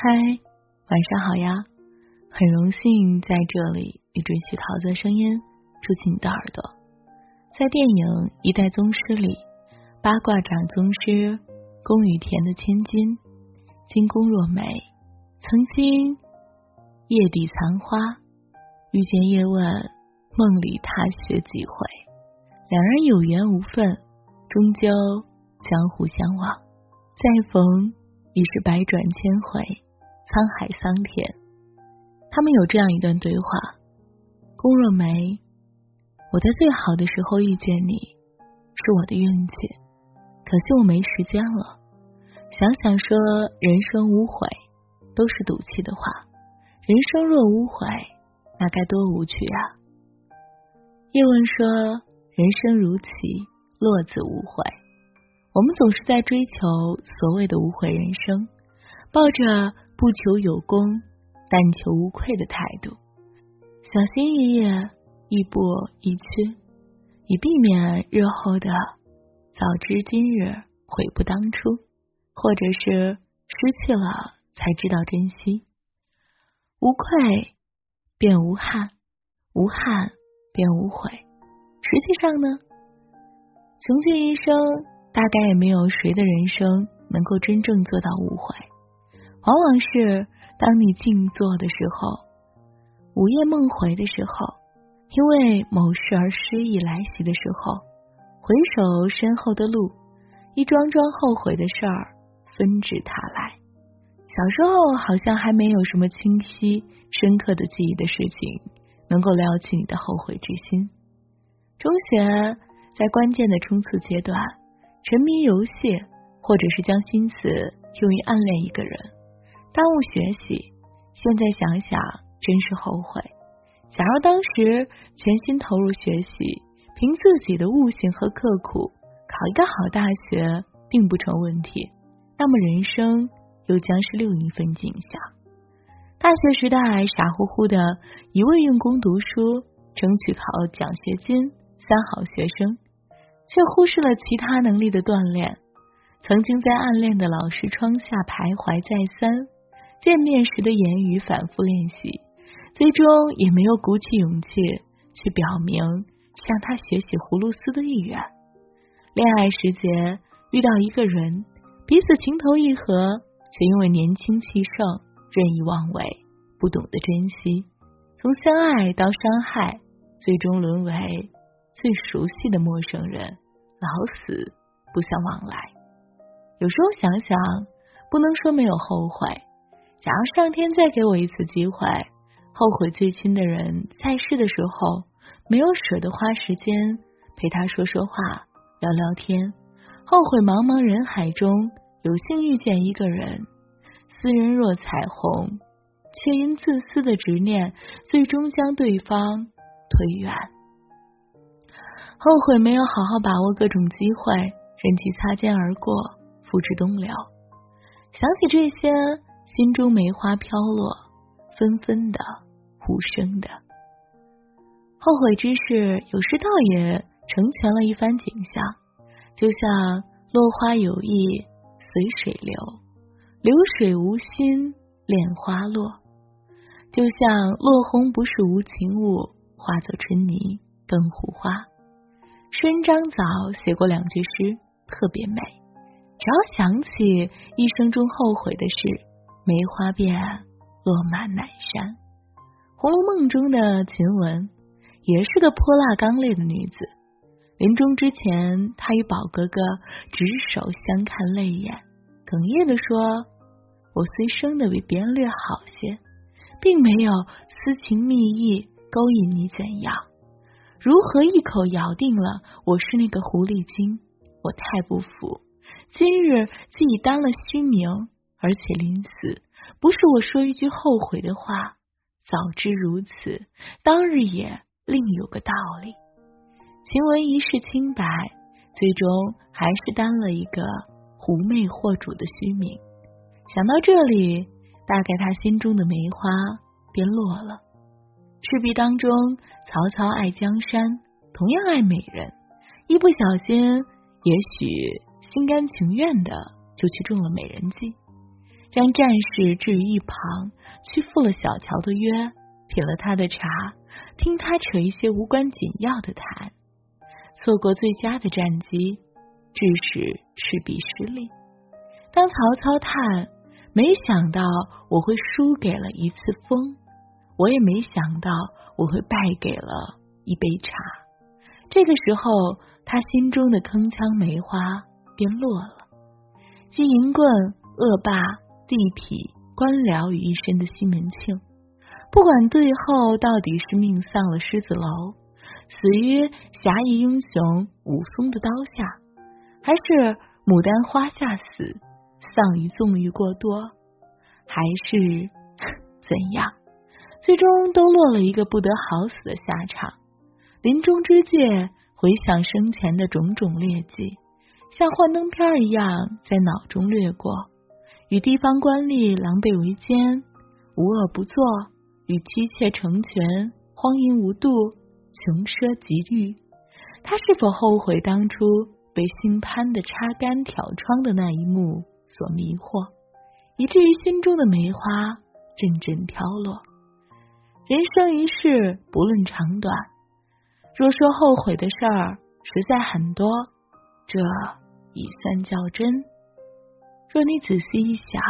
嗨，晚上好呀！很荣幸在这里与准许桃子声音住进你的耳朵。在电影《一代宗师》里，八卦掌宗师宫羽田的千金金宫若美，曾经夜底残花遇见叶问，梦里踏雪几回，两人有缘无分，终究江湖相望，再逢已是百转千回。沧海桑田，他们有这样一段对话：宫若梅，我在最好的时候遇见你，是我的运气。可惜我没时间了。想想说人生无悔，都是赌气的话。人生若无悔，那该多无趣啊！叶问说：“人生如棋，落子无悔。”我们总是在追求所谓的无悔人生，抱着。不求有功，但求无愧的态度，小心翼翼，亦步亦趋，以避免日后的早知今日悔不当初，或者是失去了才知道珍惜。无愧便无憾，无憾便无悔。实际上呢，穷尽一生，大概也没有谁的人生能够真正做到无悔。往往是当你静坐的时候，午夜梦回的时候，因为某事而失意来袭的时候，回首身后的路，一桩桩后悔的事儿纷至沓来。小时候好像还没有什么清晰深刻的记忆的事情能够撩起你的后悔之心。中学在关键的冲刺阶段，沉迷游戏，或者是将心思用于暗恋一个人。耽误学习，现在想想真是后悔。假如当时全心投入学习，凭自己的悟性和刻苦，考一个好大学并不成问题，那么人生又将是另一份景象。大学时代傻乎乎的一味用功读书，争取考奖学金，三好学生，却忽视了其他能力的锻炼。曾经在暗恋的老师窗下徘徊再三。见面时的言语反复练习，最终也没有鼓起勇气去表明向他学习葫芦丝的意愿。恋爱时节遇到一个人，彼此情投意合，却因为年轻气盛任意妄为，不懂得珍惜，从相爱到伤害，最终沦为最熟悉的陌生人，老死不相往来。有时候想想，不能说没有后悔。假如上天再给我一次机会，后悔最亲的人在世的时候没有舍得花时间陪他说说话、聊聊天，后悔茫茫人海中有幸遇见一个人，斯人若彩虹，却因自私的执念最终将对方推远，后悔没有好好把握各种机会，任其擦肩而过，付之东流。想起这些。心中梅花飘落，纷纷的，无声的。后悔之事，有时倒也成全了一番景象。就像落花有意随水流，流水无心恋花落。就像落红不是无情物，化作春泥更护花。孙张早写过两句诗，特别美。只要想起一生中后悔的事。梅花便落满南山，《红楼梦》中的晴雯也是个泼辣刚烈的女子。临终之前，她与宝哥哥执手相看泪眼，哽咽的说：“我虽生的比别人略好些，并没有私情蜜意勾引你，怎样？如何一口咬定了我是那个狐狸精？我太不服！今日既已当了虚名。”而且临死，不是我说一句后悔的话。早知如此，当日也另有个道理。晴雯一世清白，最终还是担了一个狐媚惑主的虚名。想到这里，大概他心中的梅花便落了。赤壁当中，曹操爱江山，同样爱美人，一不小心，也许心甘情愿的就去中了美人计。将战士置于一旁，去赴了小乔的约，品了他的茶，听他扯一些无关紧要的谈，错过最佳的战机，致使赤壁失利。当曹操叹：“没想到我会输给了一次风，我也没想到我会败给了一杯茶。”这个时候，他心中的铿锵梅花便落了。金银棍、恶霸、地痞、官僚于一身的西门庆，不管最后到底是命丧了狮子楼，死于侠义英雄武松的刀下，还是牡丹花下死。丧于纵欲过多，还是怎样？最终都落了一个不得好死的下场。临终之际，回想生前的种种劣迹，像幻灯片一样在脑中掠过：与地方官吏狼狈为奸，无恶不作；与妻妾成群，荒淫无度，穷奢极欲。他是否后悔当初被姓潘的插杆挑窗的那一幕？所迷惑，以至于心中的梅花阵阵飘落。人生一世，不论长短，若说后悔的事儿实在很多，这已算较真。若你仔细一想，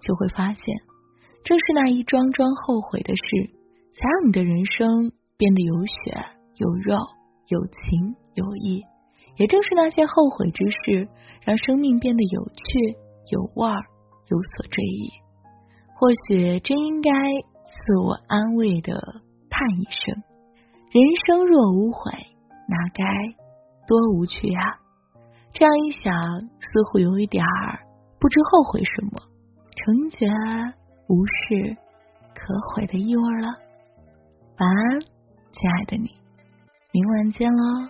就会发现，正是那一桩桩后悔的事，才让你的人生变得有血有肉、有情有义。也正是那些后悔之事，让生命变得有趣。有味儿，有所追忆，或许真应该自我安慰的叹一声：人生若无悔，那该多无趣啊！这样一想，似乎有一点儿不知后悔什么，成全无事可悔的意味了。晚安，亲爱的你，明晚见喽。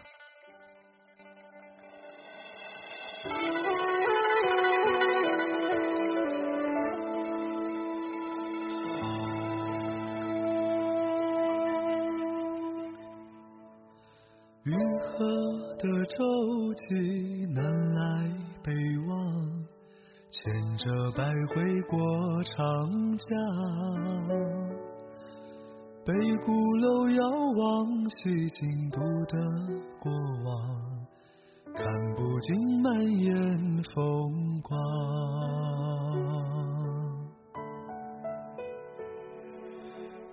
运河的舟楫着百回过长江。北鼓楼遥望西京都的过往，看不尽满眼风光。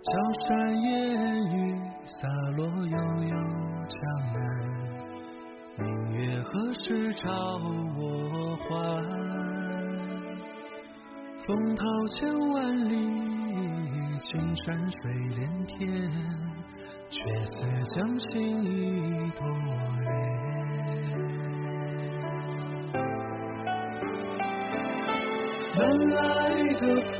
江山烟雨洒落悠悠江南。明月何时照我还？风涛千万里，青山水连天，却似将心一朵莲。南来的风，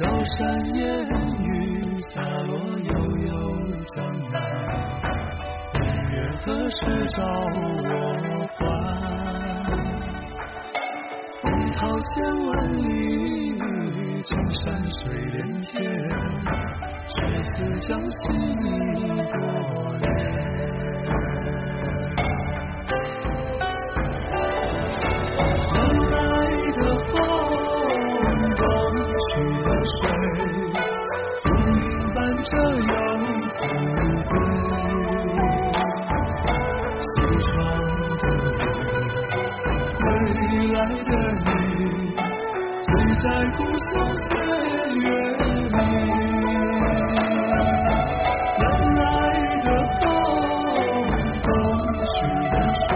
高山烟雨，洒落悠悠江南。明月何时照我还？风涛千万里，青山水连天。却似江心一朵莲。在故乡岁月里。南来的风，东去的水，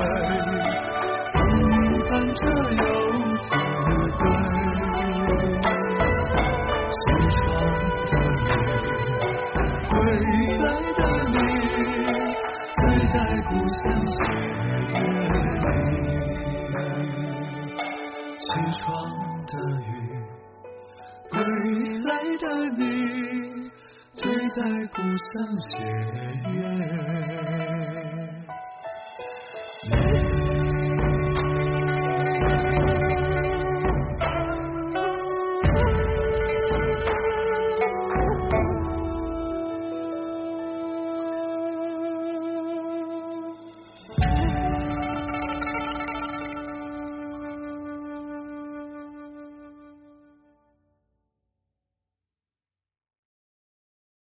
如云伴着游子归。西窗的雨，归来的你，醉在故乡岁月里。西窗的雨归来的你醉在故乡斜月。